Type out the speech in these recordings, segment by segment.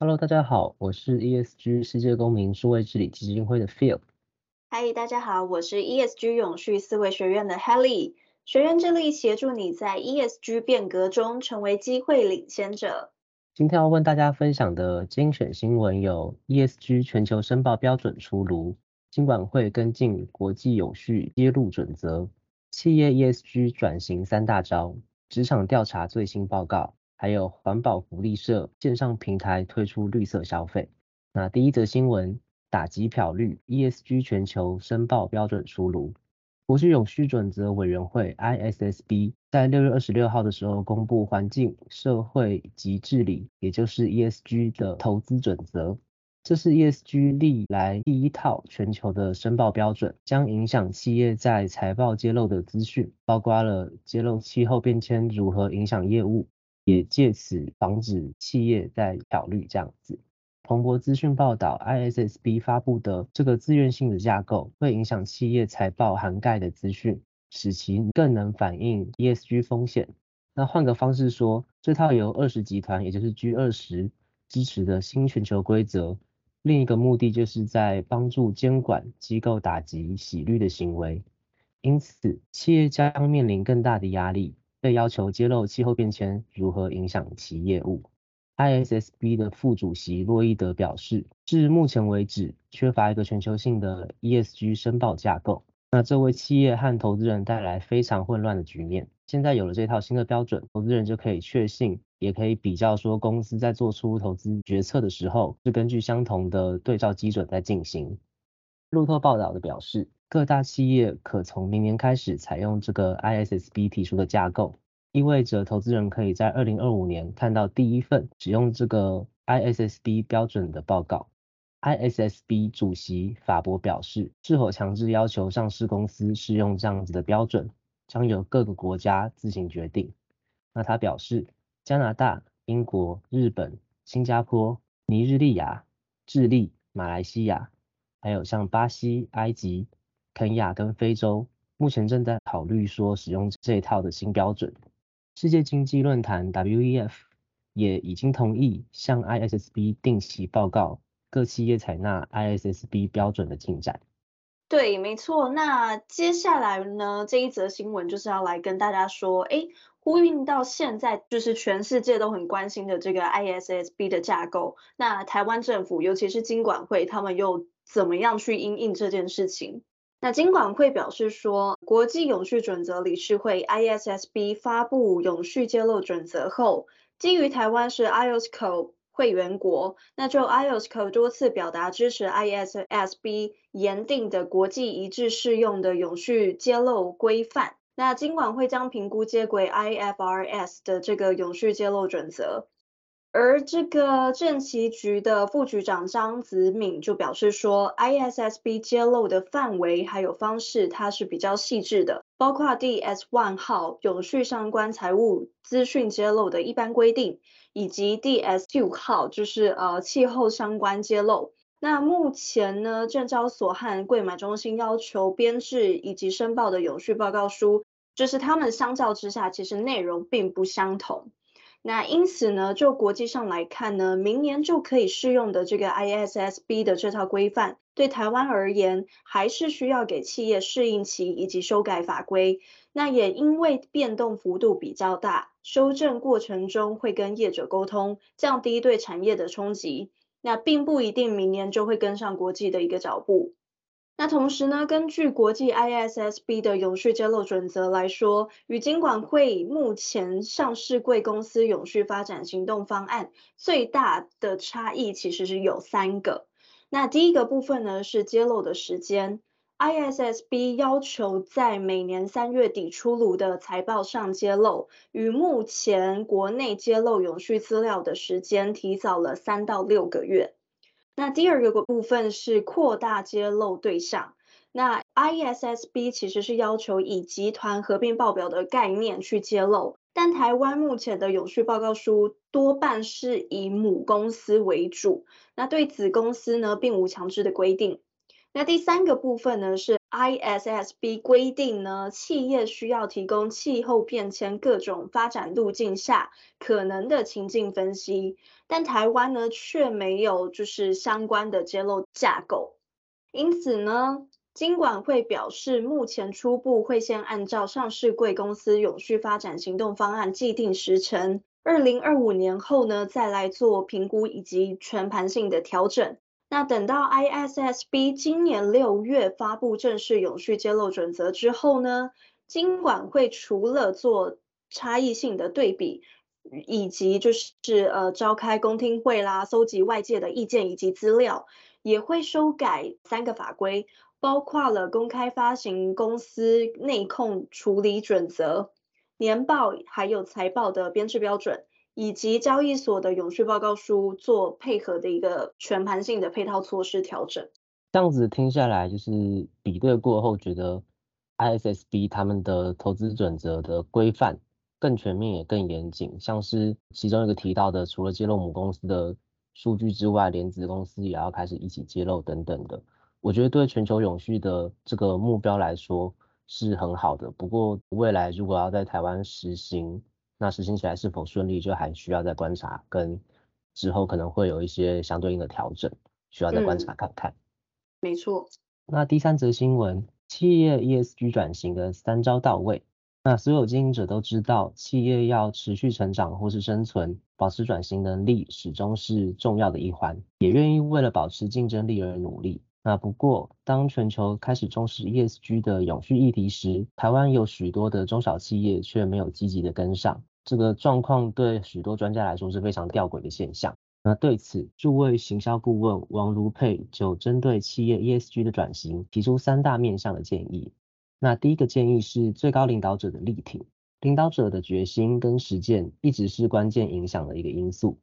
Hello，大家好，我是 ESG 世界公民数位治理基金会的 Phil。Hi，大家好，我是 ESG 永续思维学院的 Helly。学院致力协助你在 ESG 变革中成为机会领先者。今天要为大家分享的精选新闻有：ESG 全球申报标准出炉，金管会跟进国际永续揭露准则，企业 ESG 转型三大招，职场调查最新报告。还有环保福利社线上平台推出绿色消费。那第一则新闻，打击漂绿，ESG 全球申报标准出炉。国际永续准则委员会 ISSB 在六月二十六号的时候公布环境、社会及治理，也就是 ESG 的投资准则。这是 ESG 历来第一套全球的申报标准，将影响企业在财报揭露的资讯，包括了揭露气候变迁如何影响业务。也借此防止企业在漂绿这样子。彭博资讯报道，ISSB 发布的这个自愿性的架构，会影响企业财报涵盖的资讯，使其更能反映 ESG 风险。那换个方式说，这套由二十集团，也就是 G 二十支持的新全球规则，另一个目的就是在帮助监管机构打击洗绿的行为。因此，企业将面临更大的压力。被要求揭露气候变迁如何影响其业务。ISSB 的副主席洛伊德表示，至目前为止缺乏一个全球性的 ESG 申报架构，那这为企业和投资人带来非常混乱的局面。现在有了这套新的标准，投资人就可以确信，也可以比较说公司在做出投资决策的时候是根据相同的对照基准在进行。路透报道的表示。各大企业可从明年开始采用这个 ISSB 提出的架构，意味着投资人可以在二零二五年看到第一份使用这个 ISSB 标准的报告。ISSB 主席法博表示，是否强制要求上市公司适用这样子的标准，将由各个国家自行决定。那他表示，加拿大、英国、日本、新加坡、尼日利亚、智利、马来西亚，还有像巴西、埃及。肯亚跟非洲目前正在考虑说使用这一套的新标准。世界经济论坛 WEF 也已经同意向 ISSB 定期报告各企业采纳 ISSB 标准的进展。对，没错。那接下来呢，这一则新闻就是要来跟大家说，哎，呼应到现在就是全世界都很关心的这个 ISSB 的架构。那台湾政府，尤其是金管会，他们又怎么样去因应这件事情？那金管会表示说，国际永续准则理事会 ISSB 发布永续揭露准则后，基于台湾是 IOSCO 会员国，那就 IOSCO 多次表达支持 ISSB 严定的国际一致适用的永续揭露规范。那金管会将评估接轨 IFRS 的这个永续揭露准则。而这个政企局的副局长张子敏就表示说，ISSB 揭露的范围还有方式，它是比较细致的，包括 DS1 号永续相关财务资讯揭露的一般规定，以及 DS Two 号就是呃气候相关揭露。那目前呢，证交所和柜买中心要求编制以及申报的永续报告书，就是他们相较之下，其实内容并不相同。那因此呢，就国际上来看呢，明年就可以适用的这个 ISSB 的这套规范，对台湾而言，还是需要给企业适应期以及修改法规。那也因为变动幅度比较大，修正过程中会跟业者沟通，降低对产业的冲击。那并不一定明年就会跟上国际的一个脚步。那同时呢，根据国际 ISSB 的永续揭露准则来说，与金管会目前上市贵公司永续发展行动方案最大的差异其实是有三个。那第一个部分呢，是揭露的时间，ISSB 要求在每年三月底出炉的财报上揭露，与目前国内揭露永续资料的时间提早了三到六个月。那第二个部分是扩大揭露对象。那 I E S S B 其实是要求以集团合并报表的概念去揭露，但台湾目前的永续报告书多半是以母公司为主，那对子公司呢，并无强制的规定。那第三个部分呢，是 ISSB 规定呢，企业需要提供气候变迁各种发展路径下可能的情境分析，但台湾呢却没有就是相关的揭露架构，因此呢。金管会表示，目前初步会先按照上市贵公司永续发展行动方案既定时程，二零二五年后呢，再来做评估以及全盘性的调整。那等到 ISSB 今年六月发布正式永续揭露准则之后呢，金管会除了做差异性的对比，以及就是呃召开公听会啦，搜集外界的意见以及资料，也会修改三个法规。包括了公开发行公司内控处理准则、年报还有财报的编制标准，以及交易所的永续报告书做配合的一个全盘性的配套措施调整。这样子听下来，就是比对过后，觉得 ISSB 他们的投资准则的规范更全面也更严谨，像是其中一个提到的，除了揭露母公司的数据之外，连子公司也要开始一起揭露等等的。我觉得对全球永续的这个目标来说是很好的，不过未来如果要在台湾实行，那实行起来是否顺利，就还需要再观察，跟之后可能会有一些相对应的调整，需要再观察看看。嗯，没错。那第三则新闻，企业 ESG 转型的三招到位。那所有经营者都知道，企业要持续成长或是生存，保持转型能力始终是重要的一环，也愿意为了保持竞争力而努力。那不过，当全球开始重视 ESG 的永续议题时，台湾有许多的中小企业却没有积极的跟上。这个状况对许多专家来说是非常吊诡的现象。那对此，数位行销顾问王如佩就针对企业 ESG 的转型提出三大面向的建议。那第一个建议是最高领导者的力挺，领导者的决心跟实践一直是关键影响的一个因素，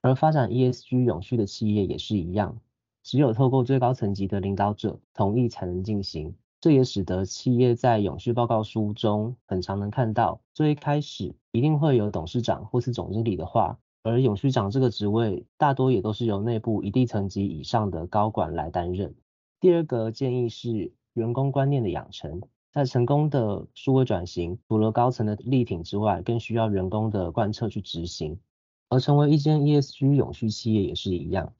而发展 ESG 永续的企业也是一样。只有透过最高层级的领导者同意才能进行，这也使得企业在永续报告书中很常能看到，最开始一定会有董事长或是总经理的话，而永续长这个职位大多也都是由内部一定层级以上的高管来担任。第二个建议是员工观念的养成，在成功的数位转型，除了高层的力挺之外，更需要员工的贯彻去执行，而成为一间 ESG 永续企业也是一样。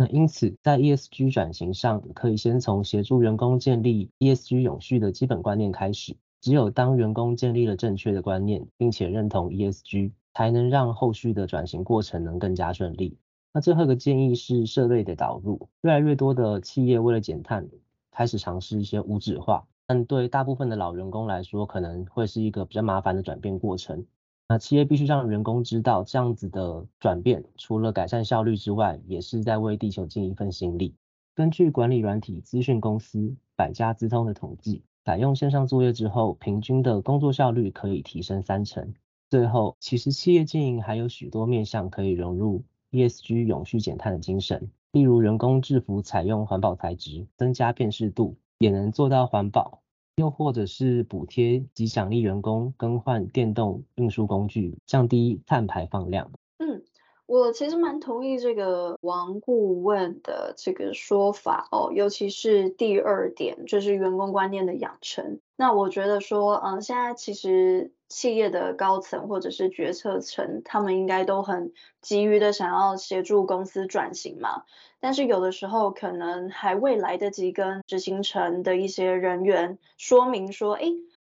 那因此，在 ESG 转型上，可以先从协助员工建立 ESG 永续的基本观念开始。只有当员工建立了正确的观念，并且认同 ESG，才能让后续的转型过程能更加顺利。那最后一个建议是社类的导入，越来越多的企业为了减碳，开始尝试一些无纸化，但对大部分的老员工来说，可能会是一个比较麻烦的转变过程。那企业必须让员工知道，这样子的转变，除了改善效率之外，也是在为地球尽一份心力。根据管理软体资讯公司百家资通的统计，采用线上作业之后，平均的工作效率可以提升三成。最后，其实企业经营还有许多面向可以融入 ESG 永续减碳的精神，例如员工制服采用环保材质，增加辨识度，也能做到环保。又或者是补贴及奖励员工更换电动运输工具，降低碳排放量。嗯，我其实蛮同意这个王顾问的这个说法哦，尤其是第二点，就是员工观念的养成。那我觉得说，嗯，现在其实企业的高层或者是决策层，他们应该都很急于的想要协助公司转型嘛。但是有的时候可能还未来得及跟执行层的一些人员说明说，哎，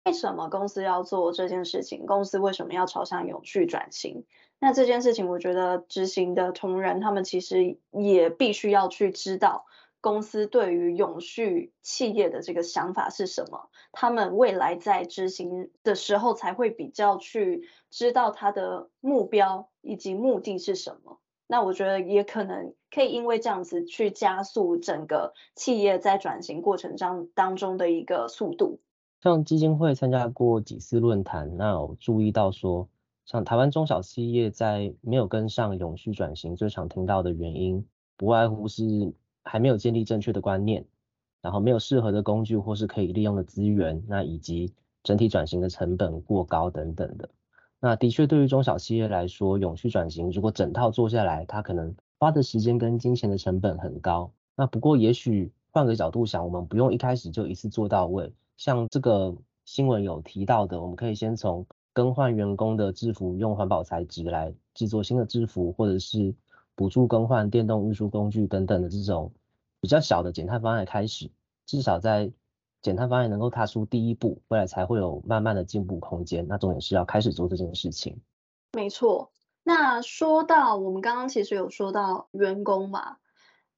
为什么公司要做这件事情？公司为什么要朝向永续转型？那这件事情，我觉得执行的同仁他们其实也必须要去知道公司对于永续企业的这个想法是什么，他们未来在执行的时候才会比较去知道他的目标以及目的是什么。那我觉得也可能可以因为这样子去加速整个企业在转型过程当当中的一个速度。像基金会参加过几次论坛，那我注意到说，像台湾中小企业在没有跟上永续转型，最常听到的原因，不外乎是还没有建立正确的观念，然后没有适合的工具或是可以利用的资源，那以及整体转型的成本过高等等的。那的确对于中小企业来说，永续转型如果整套做下来，它可能花的时间跟金钱的成本很高。那不过也许换个角度想，我们不用一开始就一次做到位。像这个新闻有提到的，我们可以先从更换员工的制服用环保材质来制作新的制服，或者是补助更换电动运输工具等等的这种比较小的减碳方案开始，至少在减碳方案能够踏出第一步，未来才会有慢慢的进步空间。那重点是要开始做这件事情。没错，那说到我们刚刚其实有说到员工嘛。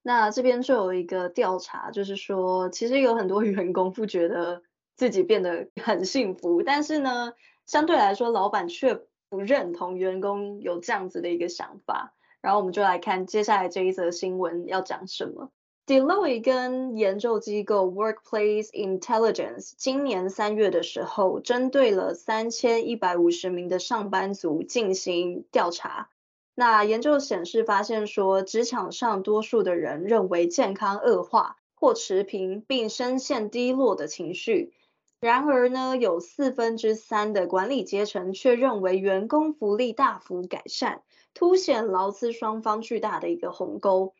那这边就有一个调查，就是说，其实有很多员工不觉得自己变得很幸福，但是呢，相对来说，老板却不认同员工有这样子的一个想法。然后我们就来看接下来这一则新闻要讲什么。Deloitte 跟研究机构 Workplace Intelligence 今年三月的时候，针对了三千一百五十名的上班族进行调查。那研究显示，发现说，职场上多数的人认为健康恶化或持平，并深陷低落的情绪。然而呢，有四分之三的管理阶层却认为员工福利大幅改善，凸显劳资双方巨大的一个鸿沟。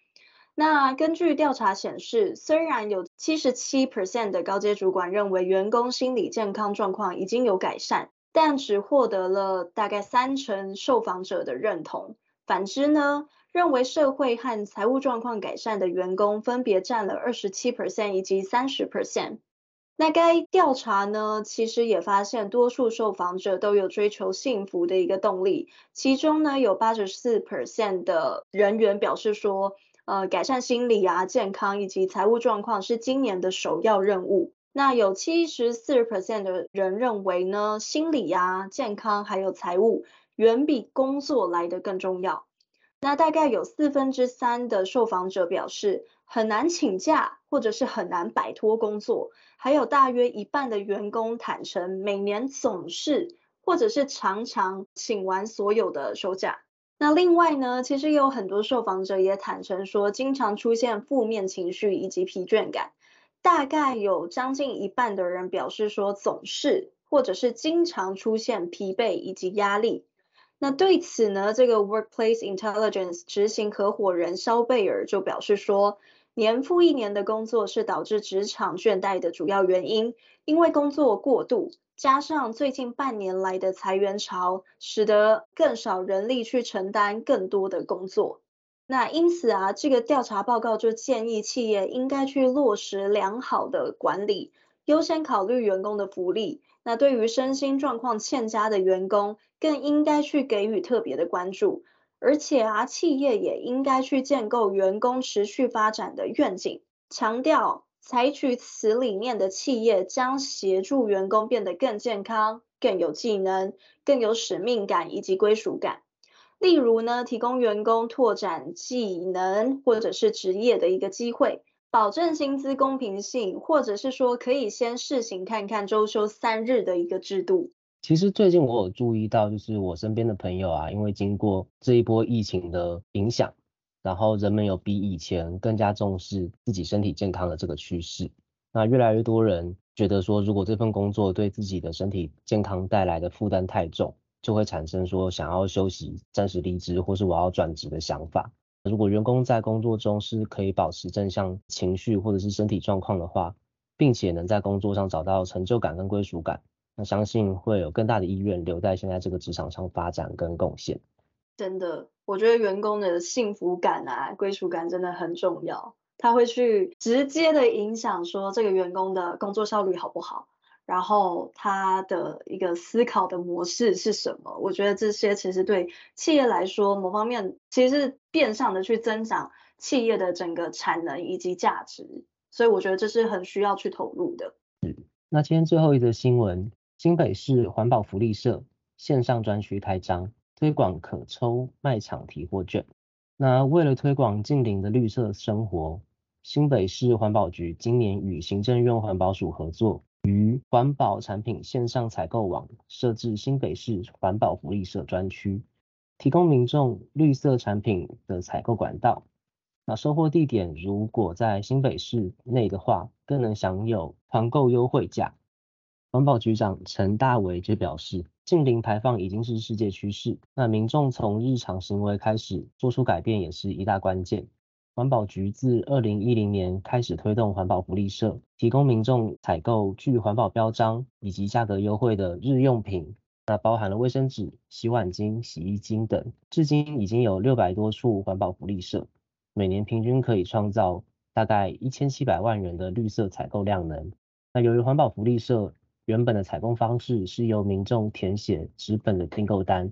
那根据调查显示，虽然有七十七 percent 的高阶主管认为员工心理健康状况已经有改善，但只获得了大概三成受访者的认同。反之呢，认为社会和财务状况改善的员工分别占了二十七 percent 以及三十 percent。那该调查呢，其实也发现多数受访者都有追求幸福的一个动力，其中呢有八十四 percent 的人员表示说，呃，改善心理啊、健康以及财务状况是今年的首要任务。那有七十四 percent 的人认为呢，心理啊、健康还有财务。远比工作来得更重要。那大概有四分之三的受访者表示很难请假，或者是很难摆脱工作。还有大约一半的员工坦承每年总是或者是常常请完所有的休假。那另外呢，其实有很多受访者也坦诚说，经常出现负面情绪以及疲倦感。大概有将近一半的人表示说，总是或者是经常出现疲惫以及压力。那对此呢，这个 Workplace Intelligence 执行合伙人肖贝尔就表示说，年复一年的工作是导致职场倦怠的主要原因，因为工作过度，加上最近半年来的裁员潮，使得更少人力去承担更多的工作。那因此啊，这个调查报告就建议企业应该去落实良好的管理，优先考虑员工的福利。那对于身心状况欠佳的员工，更应该去给予特别的关注，而且啊，企业也应该去建构员工持续发展的愿景，强调采取此理念的企业将协助员工变得更健康、更有技能、更有使命感以及归属感。例如呢，提供员工拓展技能或者是职业的一个机会。保证薪资公平性，或者是说可以先试行看看周休三日的一个制度。其实最近我有注意到，就是我身边的朋友啊，因为经过这一波疫情的影响，然后人们有比以前更加重视自己身体健康的这个趋势。那越来越多人觉得说，如果这份工作对自己的身体健康带来的负担太重，就会产生说想要休息、暂时离职，或是我要转职的想法。如果员工在工作中是可以保持正向情绪或者是身体状况的话，并且能在工作上找到成就感跟归属感，那相信会有更大的意愿留在现在这个职场上发展跟贡献。真的，我觉得员工的幸福感啊、归属感真的很重要，他会去直接的影响说这个员工的工作效率好不好。然后他的一个思考的模式是什么？我觉得这些其实对企业来说，某方面其实是变相的去增长企业的整个产能以及价值，所以我觉得这是很需要去投入的。嗯，那今天最后一则新闻，新北市环保福利社线上专区开张，推广可抽卖场提货券。那为了推广净零的绿色生活，新北市环保局今年与行政院环保署合作。于环保产品线上采购网设置新北市环保福利社专区，提供民众绿色产品的采购管道。那收货地点如果在新北市内的话，更能享有团购优惠价。环保局长陈大为就表示，近零排放已经是世界趋势，那民众从日常行为开始做出改变也是一大关键。环保局自二零一零年开始推动环保福利社，提供民众采购具环保标章以及价格优惠的日用品，那包含了卫生纸、洗碗精、洗衣精等。至今已经有六百多处环保福利社。每年平均可以创造大概一千七百万元的绿色采购量能。那由于环保福利社原本的采购方式是由民众填写纸本的订购单，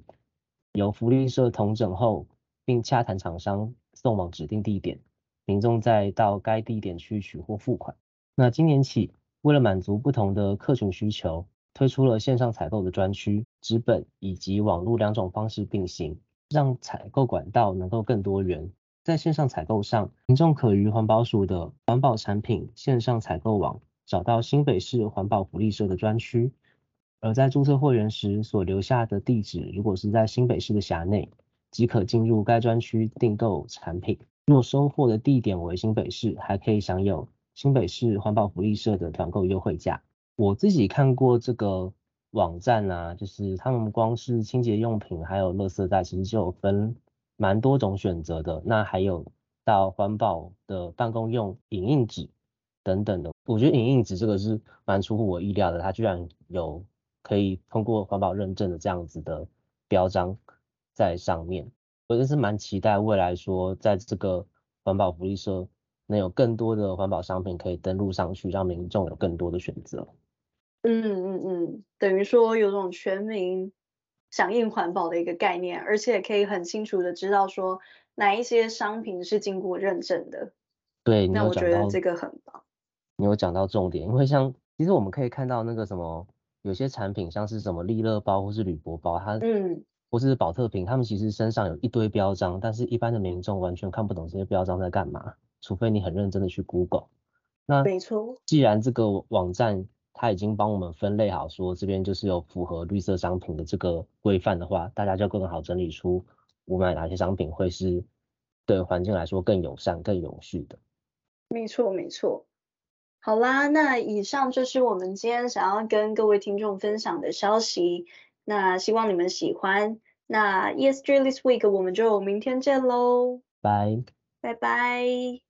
由福利社统整后，并洽谈厂商送往指定地点，民众再到该地点去取货付款。那今年起，为了满足不同的客群需求，推出了线上采购的专区，纸本以及网络两种方式并行，让采购管道能够更多元。在线上采购上，民众可于环保署的环保产品线上采购网找到新北市环保福利社的专区，而在注册会员时所留下的地址，如果是在新北市的辖内，即可进入该专区订购产品。若收货的地点为新北市，还可以享有新北市环保福利社的团购优惠价。我自己看过这个网站啊，就是他们光是清洁用品还有垃圾袋，其实就有分。蛮多种选择的，那还有到环保的办公用影印纸等等的，我觉得影印纸这个是蛮出乎我意料的，它居然有可以通过环保认证的这样子的标章在上面，我真是蛮期待未来说在这个环保福利社能有更多的环保商品可以登录上去，让民众有更多的选择。嗯嗯嗯，等于说有种全民。响应环保的一个概念，而且可以很清楚的知道说哪一些商品是经过认证的。对，那我觉得这个很棒。你有讲到重点，因为像其实我们可以看到那个什么，有些产品像是什么利乐包或是铝箔包，它嗯，或是宝特瓶，他们其实身上有一堆标章，但是一般的民众完全看不懂这些标章在干嘛，除非你很认真的去 Google。那没错，既然这个网站。它已经帮我们分类好，说这边就是有符合绿色商品的这个规范的话，大家就更好整理出我买哪些商品会是对环境来说更友善、更永续的。没错，没错。好啦，那以上就是我们今天想要跟各位听众分享的消息。那希望你们喜欢。那 ESG This Week 我们就明天见喽。拜。拜拜。